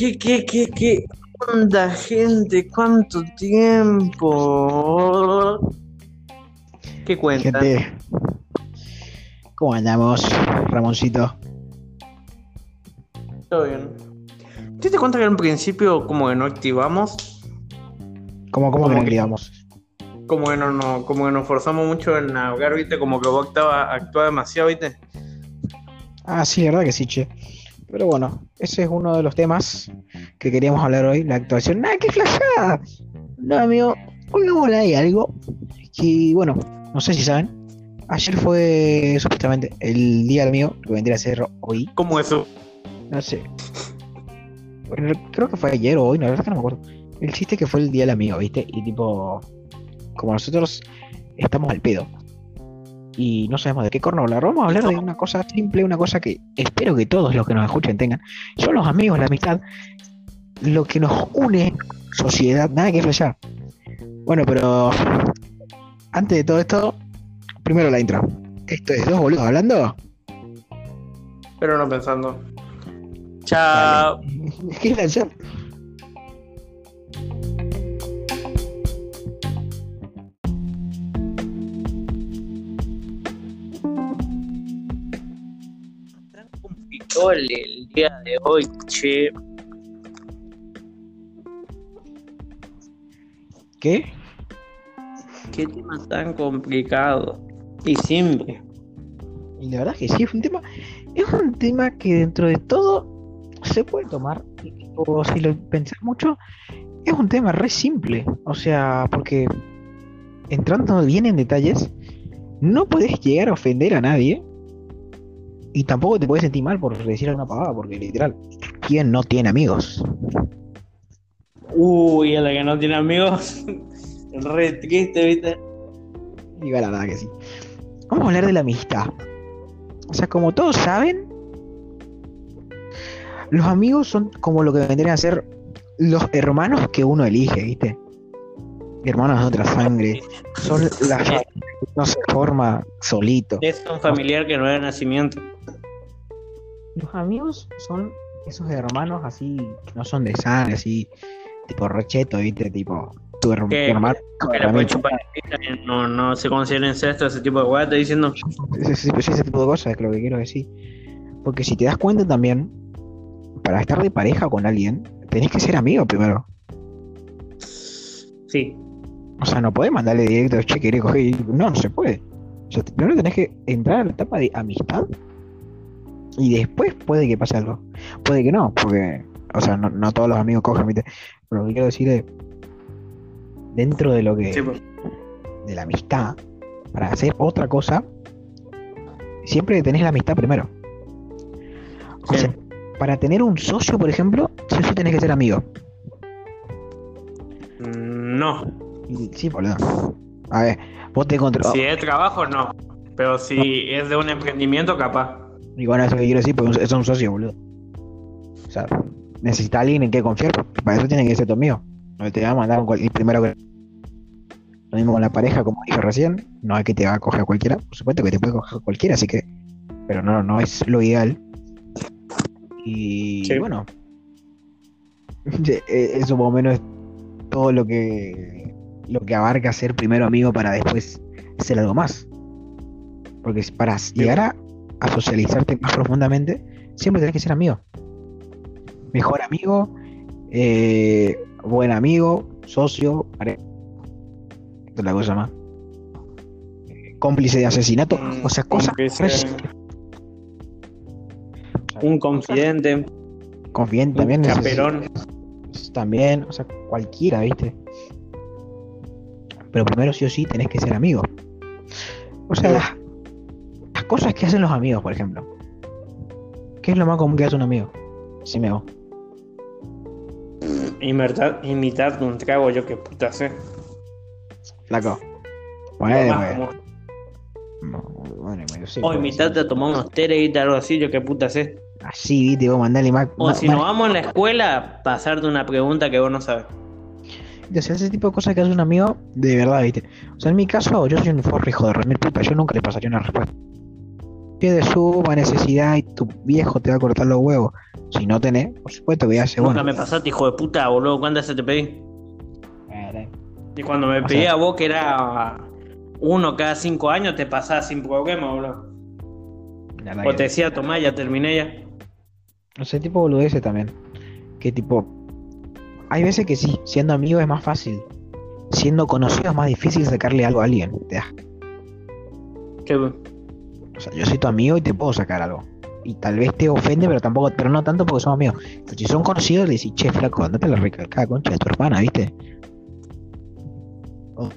¿Qué, qué, qué, qué onda, gente? ¿Cuánto tiempo? ¿Qué cuenta? Gente, ¿cómo andamos, Ramoncito? Todo bien. ¿Te diste cuenta que en principio como que no activamos? ¿Cómo, cómo que no activamos? Como que no, no, como que nos forzamos mucho en navegar, viste, como que vos actúa demasiado, viste. Ah, sí, la verdad que sí, che. Pero bueno, ese es uno de los temas que queríamos hablar hoy, la actuación. ¡Nada, qué flashada! No, amigo, hoy vamos a hablar de algo que, bueno, no sé si saben. Ayer fue supuestamente el día del mío, que vendría a ser hoy. ¿Cómo eso? No sé. Bueno, creo que fue ayer o hoy, no, la verdad que no me acuerdo. El chiste que fue el día del amigo, ¿viste? Y tipo, como nosotros estamos al pedo y no sabemos de qué corno hablar, vamos a hablar de una cosa simple, una cosa que espero que todos los que nos escuchen tengan. Son los amigos, la amistad, lo que nos une, sociedad, nada que flashar. Bueno, pero antes de todo esto, primero la intro. Esto es dos boludos hablando. Pero no pensando. Chao. ¿Qué? Complicado el, día de hoy, che. ¿Qué? Qué tema tan complicado. Y simple. Y la verdad es que sí, es un tema, es un tema que dentro de todo se puede tomar, o si lo pensás mucho, es un tema re simple, o sea, porque entrando bien en detalles, no puedes llegar a ofender a nadie y tampoco te puedes sentir mal por decir alguna pavada, porque literal, ¿quién no tiene amigos? Uy, a la que no tiene amigos. Re triste, viste. Diga la verdad que sí. Vamos a hablar de la amistad. O sea, como todos saben, los amigos son como lo que vendrían a ser los hermanos que uno elige, ¿viste? Hermanos de otra sangre. Son las Sí. no se forma solito. Es un familiar que no era de nacimiento. Los amigos son esos hermanos así que no son de sangre, así tipo recheto, ¿viste? Tipo tu, her- Que- tu hermano. Que la puede chupar, no, no se considera incesto, ese tipo de weá, está diciendo. Ese, ese- ese tipo de cosas es lo que quiero decir. Porque si te das cuenta también, para estar de pareja con alguien, tenés que ser amigo primero. Sí. O sea, no podés mandarle directo, che, querés coger. No, no se puede. O sea, primero tenés que entrar a la etapa de amistad y después puede que pase algo. Puede que no, porque, o sea, no, no todos los amigos cogen, ¿viste? Pero lo que quiero decir es, dentro de lo que. Sí, pues. de la amistad, para hacer otra cosa, siempre tenés la amistad primero. O Sí. sea, para tener un socio, por ejemplo, sí o sí tenés que ser amigo. Mm, No. Sí, boludo. A ver, vos te encontrás. Si es trabajo, no. Pero si es de un emprendimiento, capaz. Y bueno, eso que quiero decir, porque es un socio, boludo. O sea, necesita alguien en que confiar, porque para eso tiene que ser tu amigo. No te va a mandar con primero que. Lo mismo con la pareja, como dije recién, no es que te va a coger cualquiera, por supuesto que te puede coger cualquiera, así que. Pero no, no es lo ideal. Y Sí. bueno. eh, Eso más o menos es todo lo que lo que abarca ser primero amigo para después ser algo más. Porque para llegar a, a socializarte más profundamente, siempre tenés que ser amigo. Mejor amigo, eh, buen amigo, socio, pareja. Otra cosa más. Cómplice de asesinato, Mm, o sea, cosas. Un confidente, Confidente un también. neces- chaperón. También, o sea, cualquiera, ¿viste? Pero primero sí o sí tenés que ser amigo. O sea, las, las cosas que hacen los amigos, por ejemplo. ¿Qué es lo más común que hace un amigo? Me hago. Imitar, imitar un trago, yo qué puta sé. Flaco. Bueno, más bueno. No, bueno, bueno, sí, O ser. a tomar unos teres y algo así, yo qué puta sé. Así, viste, vos mandale más. O si nos vamos a la escuela, pasarte una pregunta que vos no sabes. O sea, ese tipo de cosas que hace un amigo, de verdad, viste. O sea, en mi caso, yo soy un forro hijo de remil puta. Yo nunca le pasaría una respuesta. pie de suma necesidad y tu viejo te va a cortar los huevos. Si no tenés, por supuesto que ya se Nunca bueno. me pasaste, hijo de puta, boludo. ¿Cuántas se te pedí? Y cuando me O pedí sea- a vos, que era uno cada cinco años, te pasaba sin problema, boludo. O te decía, tomá, ya terminé ya. No sé, tipo boludeces también. Que tipo. Hay veces que sí, siendo amigo es más fácil. Siendo conocido es más difícil sacarle algo a alguien. Te das- ¿Qué? O sea, yo soy tu amigo y te puedo sacar algo. Y tal vez te ofende, pero tampoco, pero no tanto porque somos amigos. Pero si son conocidos, le decís, che, flaco, andate la recalcada concha de tu hermana, ¿viste? Oh.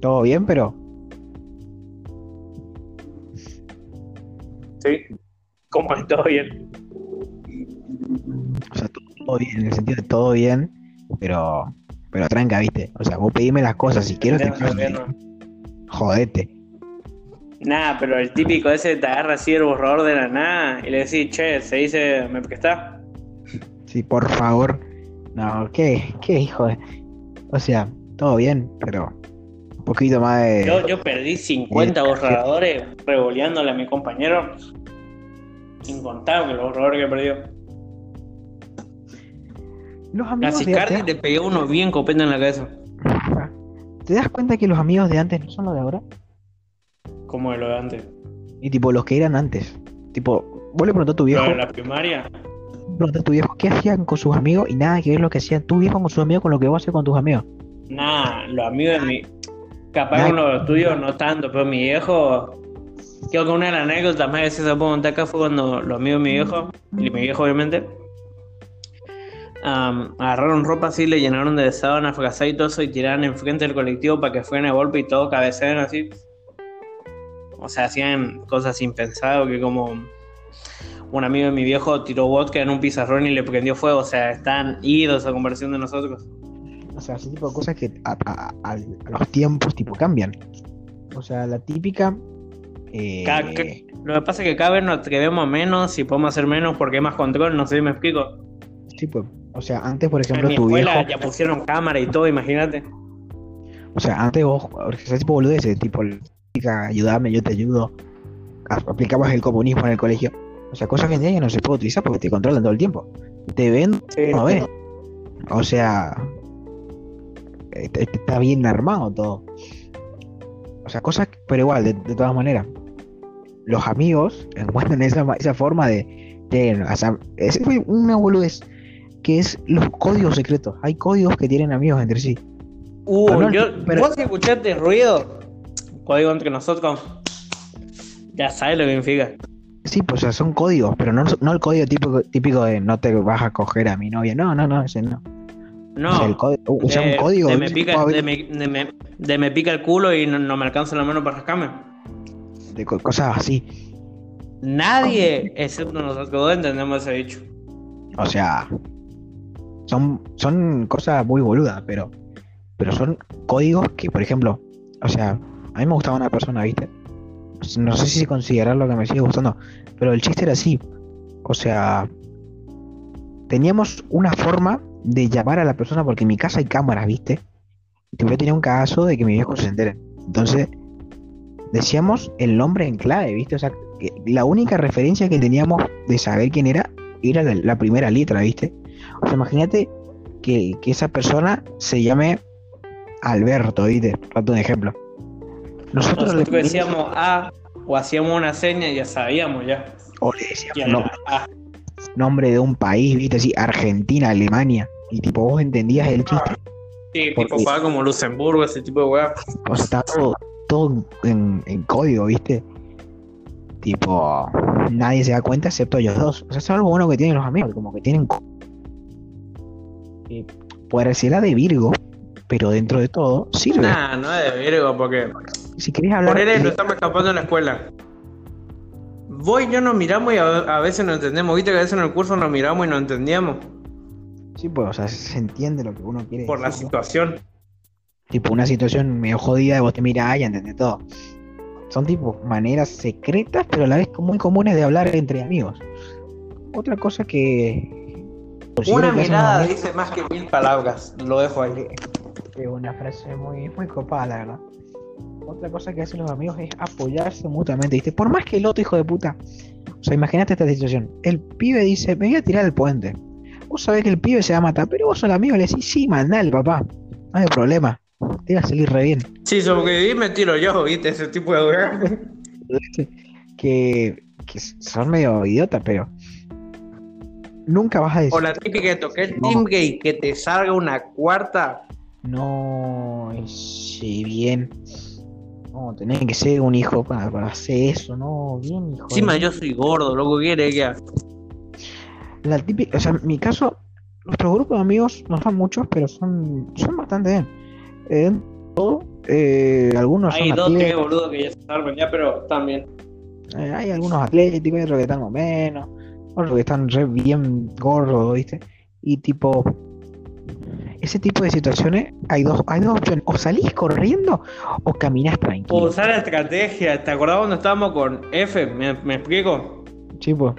Todo bien, pero Sí. ¿Cómo es todo bien? O sea, todo, bien, en el sentido de todo bien, pero, pero tranca, ¿viste? O sea, vos pedime las cosas, si quiero te pago. Jodete. Nada, pero el típico ese te agarra así el borrador de la nada y le decís, che, se dice, ¿me está? Sí, por favor. No, ¿qué? ¿Qué hijo de...? O sea, todo bien, pero un poquito más de... Yo, yo perdí 50 Eh, borradores revoleándole a mi compañero. Incontable los borradores que perdió. Los amigos Casi de Cardi antes... le pegué uno bien copete en la cabeza. ¿Te das cuenta que los amigos de antes no son los de ahora? Como de lo de antes. Y tipo, los que eran antes. Tipo, vos le preguntás a tu viejo, en la primaria, preguntás a tu viejo qué hacían con sus amigos y nada que ver lo que hacían tu viejo con sus amigos con lo que vos haces con tus amigos. nada, los amigos de mi. Capaz Nada. con los tuyos no tanto, pero mi viejo. Creo que una de las anécdotas más veces se puedo contar acá fue cuando los amigos de mi viejo, y mi viejo obviamente, agarraron ropa así, le llenaron de sábanas, fracasada y todo eso, y tiraron enfrente del colectivo para que fueran a golpe y todo, cabecearan así. O sea, hacían cosas impensadas, que como un amigo de mi viejo tiró vodka en un pizarrón y le prendió fuego, o sea, están idos a conversión de nosotros. O sea, ese tipo de cosas que a, a- a- a los tiempos tipo cambian. O sea, la típica... eh, Cada- Lo que pasa es que cada vez nos atrevemos menos y podemos hacer menos porque hay más control, no sé si me explico. sí, pues, o sea, antes, por En ejemplo, mi tu viejo... escuela ya pusieron cámara y todo, imagínate. O sea, antes vos, ese tipo de boludeces, tipo, ayúdame, yo te ayudo. Aplicabas el comunismo en el colegio. O sea, cosas que en día ya no se puede utilizar porque te controlan todo el tiempo. Te ven, no ves. O sea, este- este está bien armado todo. O sea, cosas, pero igual, de, de todas maneras. Los amigos encuentran esa, esa forma de, de- o sea, ese fue una boludez que es los códigos secretos. Hay códigos que tienen amigos entre sí. Uh, yo, pero- vos escuchaste ruido, código entre nosotros, ya sabes lo que significa. Sí, pues o sea, son códigos, pero no, no el código típico, típico de no te vas a coger a mi novia. No, no, no, ese no. No, O sea, el código, un código. de me pica, tipo de me, de me- de me pica el culo y no, no me alcanza la mano para rascarme. de co- cosas así. Nadie, excepto nosotros dos, entendemos ese dicho. O sea, son, son cosas muy boludas, pero, pero son códigos que, por ejemplo, o sea, a mí me gustaba una persona, ¿viste? No sé si considerar lo que me sigue gustando, pero el chiste era así. O sea, teníamos una forma de llamar a la persona porque en mi casa hay cámaras, ¿viste? Yo tenía un caso de que mi viejo se enteren. Entonces, decíamos el nombre en clave, ¿viste? O sea, la única referencia que teníamos de saber quién era era la primera letra, ¿viste? O sea, imagínate que, que esa persona se llame Alberto, ¿viste? Rato un ejemplo. Nosotros, Nosotros le decíamos A o hacíamos una seña y ya sabíamos ya. o le decíamos A. nombre de un país, ¿viste? Así, Argentina, Alemania. Y tipo, vos entendías el chiste. Sí, Porque- tipo como Luxemburgo, ese tipo de weá. O sea, está todo, todo en, en código, ¿viste? Tipo, nadie se da cuenta excepto ellos dos. O sea, eso es algo bueno que tienen los amigos, como que tienen. Eh, Pareciera de Virgo, pero dentro de todo sirve. Nah, no es de Virgo, porque Si querés hablar. por él de- lo estamos escapando en la escuela. Vos y yo nos miramos y a, a veces no entendemos. Viste que a veces en el curso nos miramos y no entendíamos Sí, pues, o sea, se entiende lo que uno quiere por la situación. Tipo, una situación medio jodida, vos te mirás y entendés todo. Son tipo maneras secretas, pero a la vez muy comunes de hablar entre amigos. Otra cosa que. Considero Una mirada dice más que mil palabras. Lo dejo ahí. Es una frase muy, muy copada, la verdad. otra cosa que hacen los amigos es apoyarse mutuamente, ¿viste? Por más que el otro hijo de puta. O sea, imagínate esta situación. El pibe dice, me voy a tirar al puente. Vos sabés que el pibe se va a matar, pero vos sos el amigo le decís, sí, mandale, papá. No hay problema. Te va a salir re bien. Sí, que me tiro yo, ¿viste? Ese tipo de que, que son medio idiotas, pero nunca vas a decir. O la típica que toqué el Team Gay, que te salga una cuarta. No, sí, bien. No, tenés que ser un hijo para, hacer eso, no, bien, hijo. Encima yo soy gordo, loco, quiere que La típica, o sea, en mi caso, nuestros grupos de amigos no son muchos, pero son, son bastante bien. Eh, todo, eh, algunos hay dos, tres boludos que ya se salvan ya, pero también. Eh, hay algunos atléticos, otros que están más menos, otros que están re bien gordos, ¿viste? Y tipo, ese tipo de situaciones hay dos, hay dos opciones. O salís corriendo o caminás tranquilo. O usar la estrategia. ¿Te acordás cuando estábamos con F? ¿Me, explico? Sí, pues.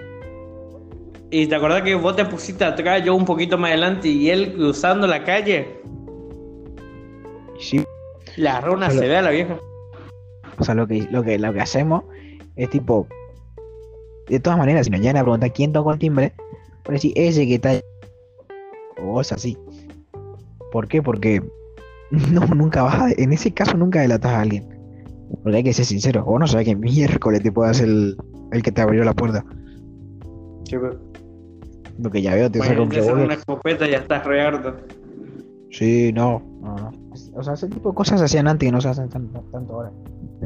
¿Y te acordás que vos te pusiste atrás, yo un poquito más adelante y él cruzando la calle? Sí. La runa se ve a la vieja. O sea, lo que, lo que, lo que hacemos es tipo. De todas maneras, si nos llegan a preguntar quién tocó el timbre, por decir ese que está. O vos así. ¿Por qué? Porque no, nunca vas a, en ese caso nunca delatas a alguien. Porque hay que ser sincero, vos no sabés que miércoles te puede hacer el, el que te abrió la puerta. Sí, pero... Lo que ya veo, te bueno, saca un una escopeta y ya estás re harto. Sí, no, no, O sea, ese tipo de cosas se hacían antes y no se hacen tanto, tanto ahora.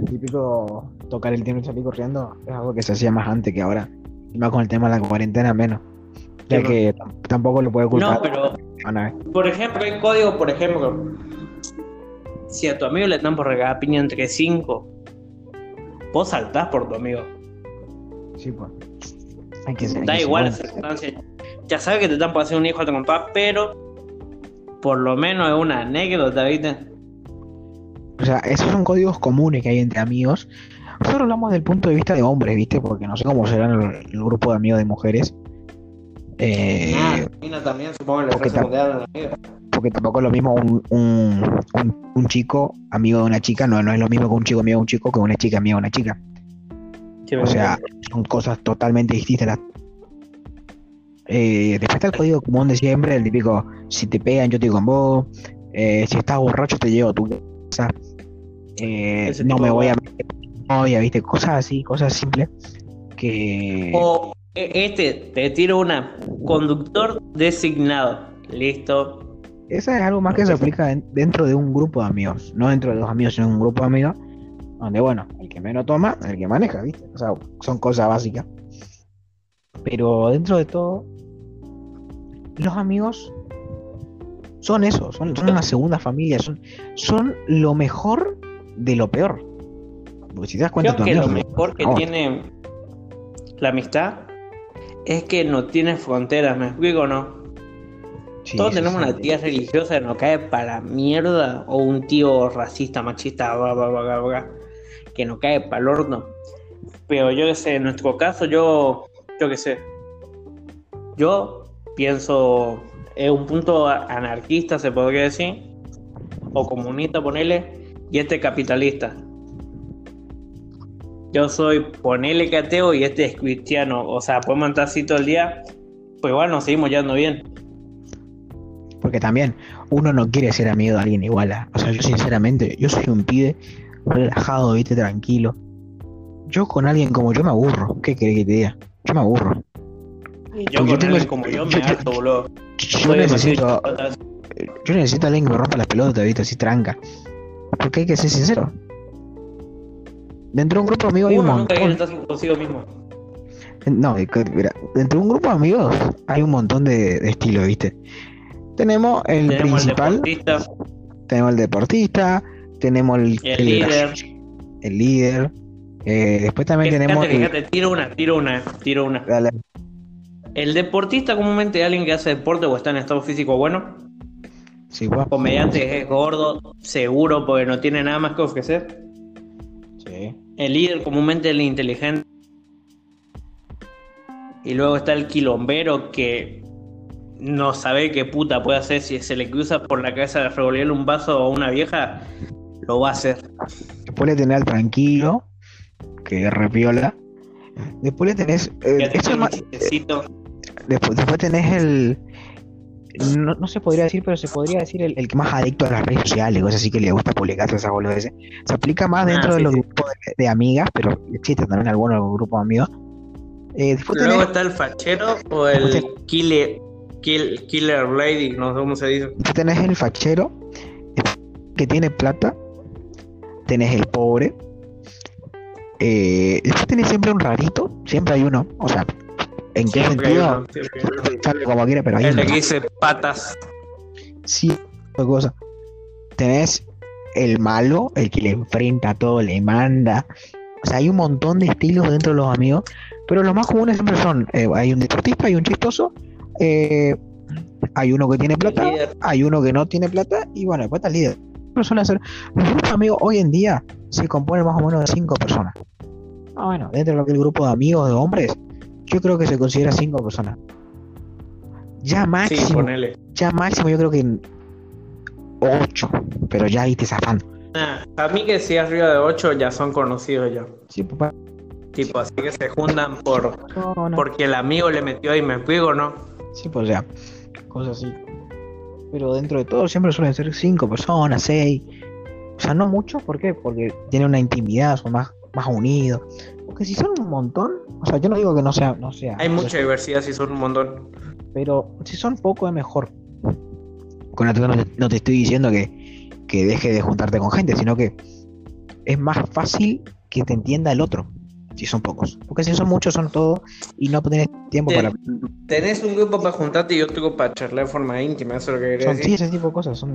El típico tocar el timbre y salir corriendo es algo que se hacía más antes que ahora. Y más con el tema de la cuarentena menos. Ya que tampoco lo puede culpar. No, pero. Por ejemplo, hay código, por ejemplo. Si a tu amigo le están por regalar piña entre 5, vos saltás por tu amigo. Sí, pues. Hay que ser, da igual la circunstancia. Ya sabes que te están por hacer un hijo a tu compa, pero por lo menos es una anécdota, ¿viste? O sea, esos son códigos comunes que hay entre amigos. Nosotros hablamos del punto de vista de hombres, ¿viste? Porque no sé cómo será el, el grupo de amigos de mujeres. Eh, ah, también supongo porque, porque tampoco es lo mismo un, un, chico amigo de una chica, no, no es lo mismo que un chico amigo de un chico que una chica amiga de una chica. o sea, son cosas totalmente distintas. Eh, después está el código común de siempre, el típico, si te pegan yo te digo con vos, eh, si estás borracho te llevo a tu casa, eh, no me voy a meter novia, viste, cosas así, cosas simples que... E, este, te tiro una. Conductor designado. Listo. Esa es algo más que se aplica dentro de un grupo de amigos. No dentro de dos amigos, sino en un grupo de amigos. Donde, bueno, el que menos toma, el que maneja, ¿viste? O sea, son cosas básicas. Pero dentro de todo, los amigos son eso, son, una segunda familia, son, son lo mejor de lo peor. Porque si te das cuenta, Creo que lo mejor que tiene la amistad es que no tiene fronteras, ¿me explico o no? Todos tenemos una tía religiosa que nos cae para mierda, o un tío racista, machista, que nos cae para el horno. Pero yo que sé, en nuestro caso, yo, yo qué sé, yo pienso, es un punto anarquista, se podría decir, o comunista, ponele, y este capitalista. Yo soy ponele cateo y este es cristiano. O sea, podemos estar así todo el día, pues igual nos seguimos llevando bien. Porque también uno no quiere ser amigo de alguien igual. O sea, yo sinceramente, yo soy un pibe relajado, viste, tranquilo. Yo con alguien como yo me aburro. ¿Qué querés que te diga? Yo me aburro. yo con alguien como yo me harto, boludo. Yo necesito, yo necesito a alguien que me rompa las pelotas, viste, así tranca. Porque hay que ser sincero. Dentro de un grupo de amigos hay un montón. consigo mismo. No, mira, dentro de un grupo de amigos hay un montón de, estilos, ¿viste? Tenemos el principal. tenemos el deportista. Tenemos el, el, líder. El líder. Eh, después también tenemos. Fíjate, tiro una, tiro una, tiro una. El deportista comúnmente es alguien que hace deporte o está en estado físico bueno. Sí, guapo. Comediante es gordo, seguro, porque no tiene nada más que ofrecer. El líder comúnmente es el inteligente. Y luego está el quilombero que no sabe qué puta puede hacer si se le cruza por la cabeza de fregolearle un vaso a una vieja, lo va a hacer. Después le tenés al tranquilo, que repiola. Después le tenés. eh, eso es más- chistecito. después, después tenés el. No, no se podría decir, pero se podría decir el, el que más adicto a las redes sociales, cosas así que le gusta publicar todas esas boludeces. Se aplica más Ah, dentro de los sí. grupos de, de amigas, pero existe también algunos grupos de amigos. Eh, Luego está el fachero o el killer, kill- killer lady, no sé cómo se dice. después tenés el fachero que tiene plata, tenés el pobre, eh, después tenés siempre un rarito, siempre hay uno, o sea, ¿en qué Siempre sentido? uno, como quiera, pero hay El que dice patas. sí de cosas. Tenés el malo, el que le enfrenta a todo, le manda. O sea, hay un montón de estilos dentro de los amigos, pero los más comunes siempre son, eh, hay un deportista, hay un chistoso, eh, hay uno que tiene plata, hay uno que no tiene plata, y bueno, después está el líder. Ser, los grupos de amigos hoy en día se componen más o menos de cinco personas. Ah, bueno, dentro de lo que es el grupo de amigos de hombres, yo creo que se considera cinco personas. Ya Sí, máximo, ponele. ya máximo yo creo que 8, pero ya ahí te zafando. Ah, a mí que si arriba de 8 ya son conocidos ya. Sí, papá. Tipo, así que se juntan por No, no. porque el amigo le metió ahí me explico, ¿no? Sí, pues sea, cosas así. Pero dentro de todo siempre suelen ser 5 personas, 6. O sea, no muchos, ¿por qué? Porque tienen una intimidad, son más, más unidos. Porque si son un montón, o sea, yo no digo que no sea, no sea. Hay mucha diversidad si son un montón. Pero si son poco es mejor. Con esto no te, no te estoy diciendo que, que deje de juntarte con gente, sino que es más fácil que te entienda el otro. Si son pocos. Porque si son muchos, son todos. Y no tenés tiempo para. Ten- Tenés un grupo para juntarte y otro para charlar de forma íntima, eso es lo que quería Son, sí, ese tipo de cosas. Son,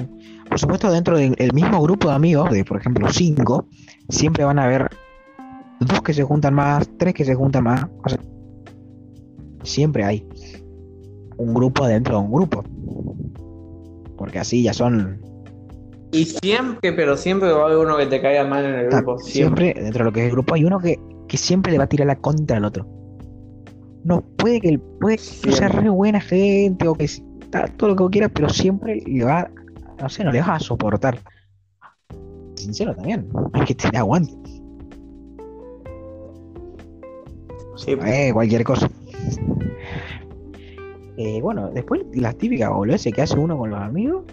por supuesto, dentro del el mismo grupo de amigos, de por ejemplo cinco, siempre van a haber dos que se juntan más, tres que se juntan más. O sea, siempre hay un grupo dentro de un grupo. Porque así ya son Y siempre, pero siempre va a haber uno que te caiga mal en el Ah, grupo. Siempre. siempre, dentro de lo que es el grupo, hay uno que, que siempre le va a tirar la contra al otro. No, puede que, puede que sea re buena gente o que está todo lo que quiera, pero siempre le va, no sé, no le vas a soportar. Sincero también, hay que tener aguante. Sí, Eh, cualquier cosa. Eh, bueno, después las típicas boludeces que hace uno con los amigos,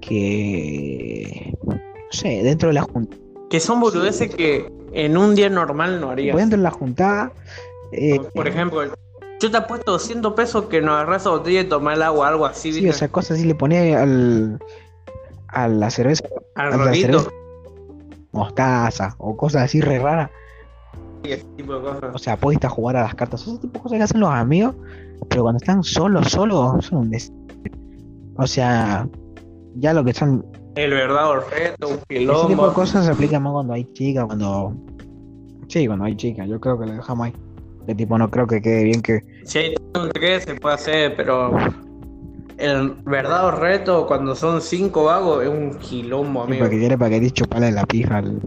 que, no sé, dentro de la junta, Que son boludeces que en un día normal no harías. dentro de la juntada, eh, Por ejemplo, yo te apuesto 200 pesos que no agarras esa botella y tomar el agua, algo así, Sí, o sea, cosas así le ponía al, a la cerveza Al a la cerveza mostaza o cosas así re raras. Y ese tipo de cosas. O sea, apuesta a jugar a las cartas. Ese tipo de cosas que hacen los amigos, pero cuando están solos, solos, son un des... O sea, ya lo que son. El verdadero reto, un Ese tipo de quilombo. cosas se aplican más cuando hay chicas, cuando. Sí, cuando hay chicas. Yo creo que lo dejamos ahí. De tipo, no creo que quede bien que. Si hay que se puede hacer, pero el verdadero reto cuando son cinco vagos es un quilombo, amigo. Porque quiere para que te chupale la pija al.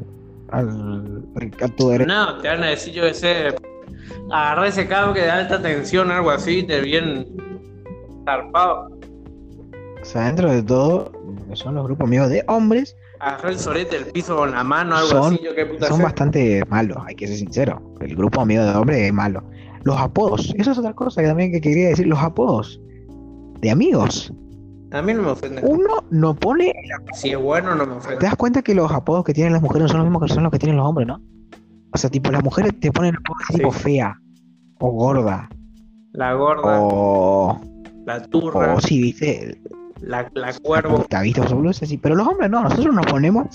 Al. derecho. No, te van a decir, yo que sé, agarrar ese cable de alta tensión, algo así, te bien zarpado. O sea, dentro de todo, que son los grupos amigos de hombres, Agarrar el sorete del piso con la mano, algo Son- así, yo qué puta son sé. bastante malos, hay que ser sincero. El grupo amigo de hombres es malo. Los apodos, eso es otra cosa que también que quería decir, los apodos de amigos. A mí no me ofende. Uno no pone, Si es bueno, no me te ofende. das cuenta que los apodos que tienen las mujeres no son los mismos que son los que tienen los hombres, ¿no? O sea, tipo, las mujeres te ponen apodos Sí. tipo fea, o gorda, La gorda, o, la turra, o sí, viste, la, la cuervo. puta, viste, o boludeces así. Pero los hombres no, nosotros nos ponemos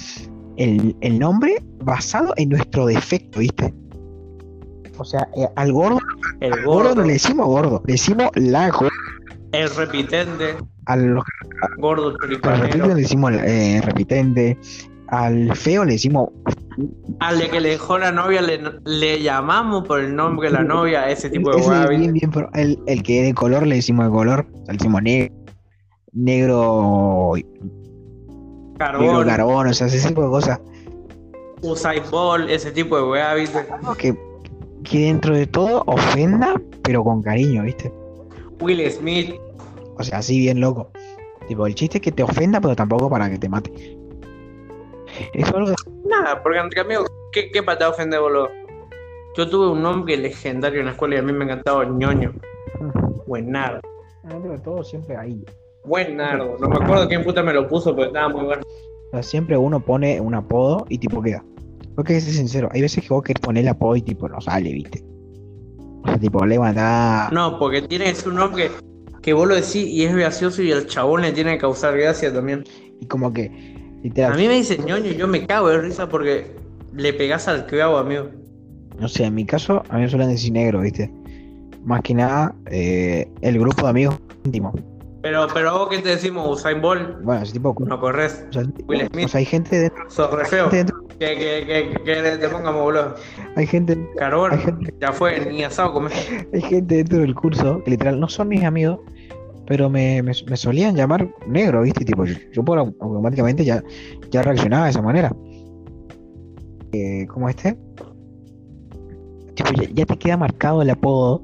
el, el nombre basado en nuestro defecto, viste. O sea, eh, al gordo El Al gordo gordo, no le decimos gordo, le decimos la gorda. el repitente, A los gordo a repitentes choripanero. le decimos eh, repitente. Al feo le decimos. Al de que le dejó la novia le, le llamamos por el nombre de la novia, ese tipo de ese el, el que es de color le decimos de color. Le decimos negro. Negro. Negro Carbón, carbón, o sea, ese tipo de cosas. Usain ese tipo de. Algo que, que dentro de todo ofenda, pero con cariño, ¿viste? Will Smith, O sea, así bien loco. Tipo, el chiste es que te ofenda, pero tampoco para que te mate. Es algo de... Nada, porque entre amigos, ¿qué, qué patada ofende, boludo? Yo tuve un nombre legendario en la escuela y a mí me encantaba ñoño. Buenardo. De todo siempre hay. Buenardo. No me acuerdo quién puta me lo puso, pero estaba muy bueno. O sea, siempre uno pone un apodo y tipo queda. Porque que ser sincero, hay veces que vos querés poner el apodo y tipo no sale, ¿viste? O sea, tipo levanta. No, porque tiene un nombre que, vos lo decís y es gracioso y el chabón le tiene que causar gracia también. Y como que. A mí me dice ñoño y yo me cago de risa porque le pegás al clavo, amigo. No sé, en mi caso, a mí me suelen decir negro, ¿viste? Más que nada, eh, el grupo de amigos íntimo. Pero, pero vos qué te decimos, Usain Bolt, Bueno, ese tipo. no corres, O sea, Will Smith. o sea, hay gente dentro. sos re feo. gente dentro- Que, que, que, que te pongamos, boludo. hay gente Carbón, Hay gente- ya fue, ni asado comer. Hay gente dentro del curso que literal no son mis amigos, pero me, me- me solían llamar negro, ¿viste? Tipo, yo, yo por au- automáticamente ya, ya reaccionaba de esa manera. Eh, ¿Cómo este? Tipo, ya, ya te queda marcado el apodo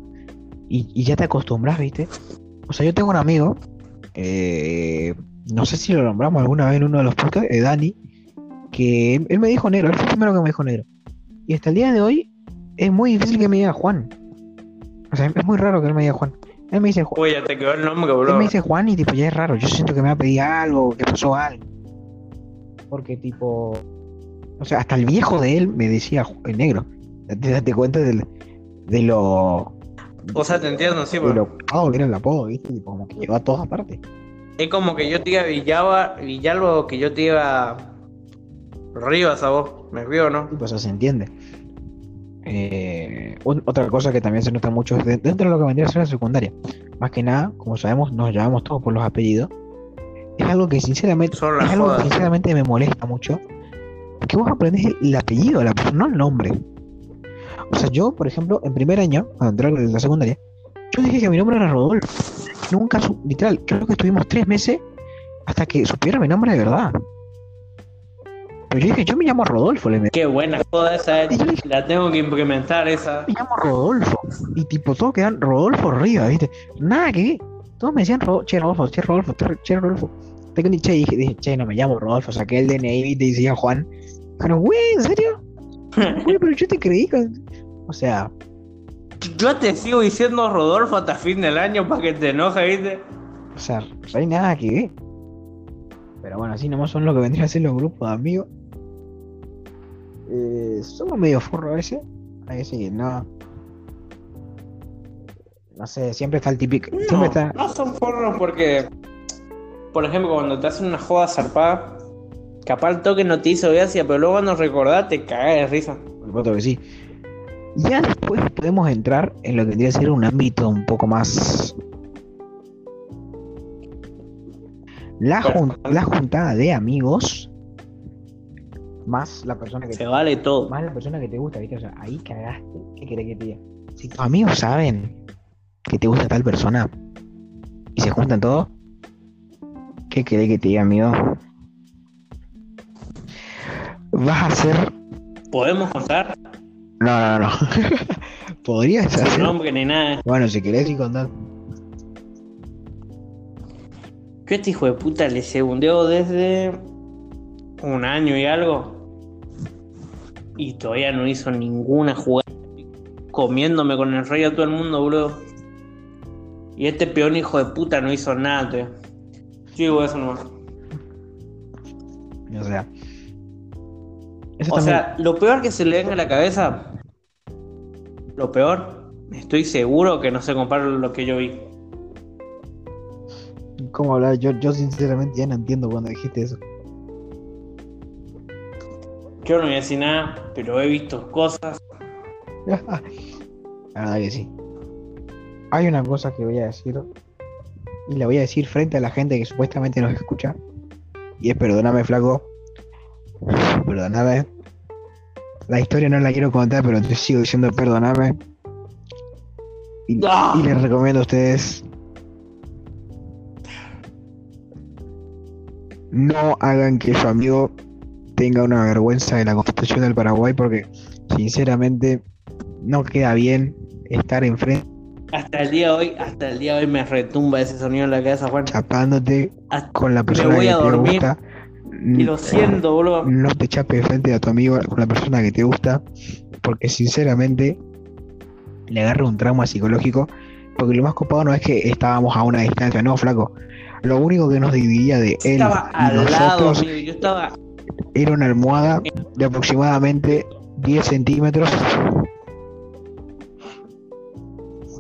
y, y ya te acostumbras, ¿viste? O sea, yo tengo un amigo, eh, no sé si lo nombramos alguna vez en uno de los podcasts, eh, Dani, que él, él me dijo negro, él fue el primero que me dijo negro. Y hasta el día de hoy es muy difícil que me diga Juan. O sea, es muy raro que él me diga Juan. Él me dice Juan. Uy, ya te quedó el nombre, Él boludo. me dice Juan y tipo ya es raro. Yo siento que me va a pedir algo, que pasó algo. Porque tipo. O sea, hasta el viejo de él me decía el negro. Date, date cuenta del- de lo. O sea, te entiendo, sí, de pero que era el apodo, ¿viste? Tipo, como que llegó a todas partes. es como que yo te diga Villaba, Villalba o que yo te diga Rivas a vos. ¿Me río no? Tipo, o sea, se entiende. Eh, otra cosa que también se nota mucho es de- dentro de lo que vendría a ser la secundaria. Más que nada, como sabemos, nos llamamos todos por los apellidos. Es algo que sinceramente, es algo que sinceramente me molesta mucho. Que vos aprendés el, el apellido de la persona, no el nombre. O sea, yo, por ejemplo, en primer año, cuando entré a la secundaria, yo dije que mi nombre era Rodolfo. Nunca, literal, creo que estuvimos tres meses hasta que supiera mi nombre de verdad. Pero yo dije, yo me llamo Rodolfo, le metí. Qué buena joda esa, eh. Dije, La tengo que implementar esa. me llamo Rodolfo. Y tipo, todos quedan Rodolfo arriba, ¿viste? Nada que. Todos me decían, che, Rodolfo, che, Rodolfo, che, Rodolfo. Que un che, dije, dije, che, no me llamo Rodolfo, saqué el DNI y decía Juan. Pero, güey, ¿en serio? Güey, pero yo te creí. con- O sea, Yo te sigo diciendo Rodolfo hasta fin del año para que te enojes, ¿viste? o sea, no hay nada que ver. Pero bueno, así nomás son lo que vendrían a ser los grupos de amigos. Eh, somos medio forros a veces. A veces que no. No sé, siempre está el típico. No, Siempre está. no son forros porque, por ejemplo, cuando te hacen una joda zarpada, capaz el toque no te hizo gracia, pero luego cuando recordás te cagás de risa. Por supuesto que sí. Ya después podemos entrar en lo que tendría que ser un ámbito un poco más. La, jun- la juntada de amigos. Más la persona que Se vale todo. más la persona que te gusta, ¿viste? O sea, ahí cagaste. ¿Qué querés que te diga? Si tus amigos saben que te gusta tal persona y se juntan todos, ¿qué querés que te diga, amigo? Vas a hacer. ¿Podemos contar? No, no, no. Podrías Sin hacer. nombre ni nada. Bueno, si querés ir contar. A este hijo de puta le segundeo desde un año y algo. Y todavía no hizo ninguna jugada. Comiéndome con el rey a todo el mundo, boludo. Y este peón hijo de puta no hizo nada, tío. Digo eso nomás. O sea. Eso O también. sea, lo peor que se le venga a la cabeza, lo peor, estoy seguro que no se compara lo que yo vi. ¿Cómo hablar? Yo, yo sinceramente ya no entiendo cuando dijiste eso. Yo no voy a decir nada, pero he visto cosas. La verdad que sí. Hay una cosa que voy a decir. Y la voy a decir frente a la gente que supuestamente nos escucha. Y es perdóname, flaco. Perdóname. La historia no la quiero contar, pero te sigo diciendo perdóname. Y, ¡Ah! y les recomiendo a ustedes. No hagan que su amigo tenga una vergüenza de la constitución del Paraguay porque sinceramente no queda bien estar enfrente Hasta el día de hoy, hasta el día de hoy me retumba ese sonido en la cabeza, Juan. chapándote Hasta- con la persona voy que a te dormir. gusta. Y lo siento, boludo. No te chapes frente a tu amigo con la persona que te gusta, porque sinceramente le agarra un trauma psicológico. Porque lo más copado no es que estábamos a una distancia, no, flaco. Lo único que nos dividía de él Estaba y al lado, nosotros amigo. Yo estaba. Era una almohada de aproximadamente 10 centímetros.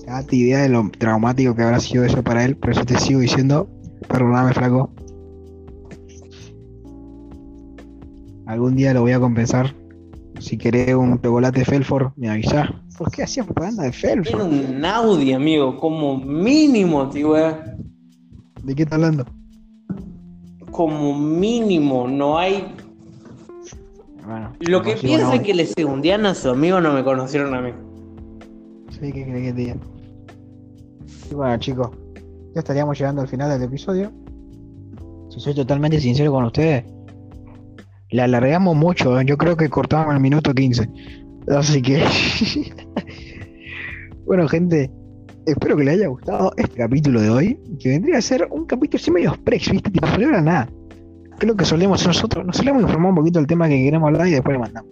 Date idea de lo traumático que habrá sido eso para él, pero yo te sigo diciendo, perdóname, flaco. Algún día lo voy a compensar. Si querés un chocolate Felford, me avisás. ¿Por qué hacías propaganda de Era Felford? un Audi, amigo. Como mínimo, tío. eh. ¿De qué estás hablando? Como mínimo. No hay. Bueno, Lo que piensa es que le segundían a su amigo no me conocieron a mí. Sí, ¿qué crees que te diga? Y bueno, chicos, ya estaríamos llegando al final del episodio. Si soy totalmente sincero con ustedes, la alargamos mucho. ¿eh? Yo creo que cortamos el minuto 15. Así que. bueno, gente, espero que les haya gustado este capítulo de hoy. Que vendría a ser un capítulo así medio express, ¿viste? Tipo, no era nada. Creo que solemos nosotros. Nos solemos informar un poquito del tema que queremos hablar y después le mandamos.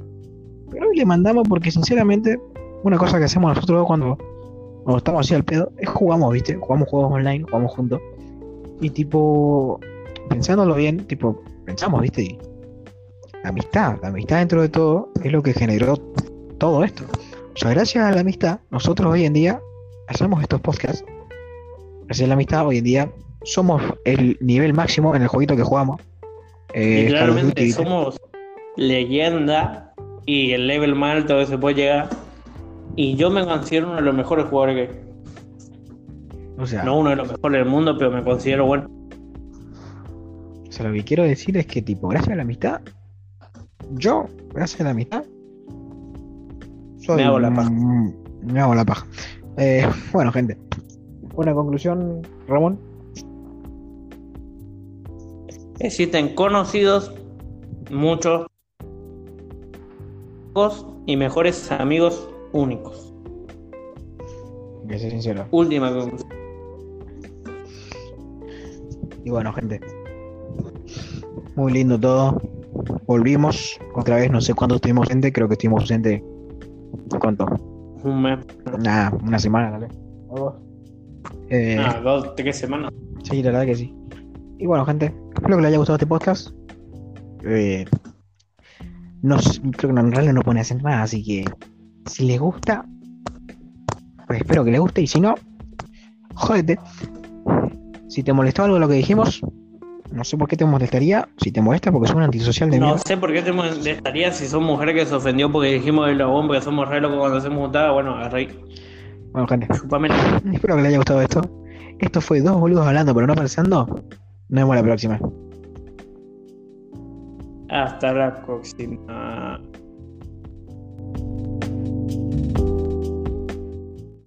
Pero hoy le mandamos porque, sinceramente, una cosa que hacemos nosotros cuando, cuando estamos así al pedo es jugamos, ¿viste? Jugamos juegos online, jugamos juntos. Y tipo, pensándolo bien, tipo, pensamos, ¿viste? Y la amistad, la amistad dentro de todo es lo que generó todo esto. O sea, gracias a la amistad, nosotros hoy en día hacemos estos podcasts. Gracias a la amistad, hoy en día somos el nivel máximo en el jueguito que jugamos. Eh, Literalmente Duty, somos leyenda y el level más alto que se puede llegar. Y yo me considero uno de los mejores jugadores que hay. O sea, No uno de los mejores del mundo, pero me considero bueno. O sea, lo que quiero decir es que, tipo, gracias a la amistad, yo, gracias a la amistad, soy Me hago la paja. un- Me hago la paja. Eh, bueno, gente, una conclusión, Ramón. Existen conocidos, muchos y mejores amigos únicos. Que ser sincero. Última conclusión. Y bueno, gente, muy lindo todo. Volvimos otra vez, no sé cuánto estuvimos ausente, creo que estuvimos ausente. ¿Cuánto? Un mes. Nada, una semana, tal vez. O dos. Eh, Ah, dos, tres semanas. Sí, la verdad que sí. Y bueno, gente, espero que les haya gustado este podcast. Eh, no, creo que no, en realidad no pone a hacer nada, así que si les gusta, pues espero que les guste. Y si no, jódete. Si te molestó algo de lo que dijimos, no sé por qué te molestaría. Si te molesta, porque soy un antisocial de No mierda. sé por qué te molestaría si son mujeres que se ofendió porque dijimos el logón, porque somos re locos cuando hacemos juntada. Bueno, agarré. Bueno, gente, espero que les haya gustado esto. Esto fue dos boludos hablando, pero no pensando. Nos vemos la próxima. Hasta la próxima.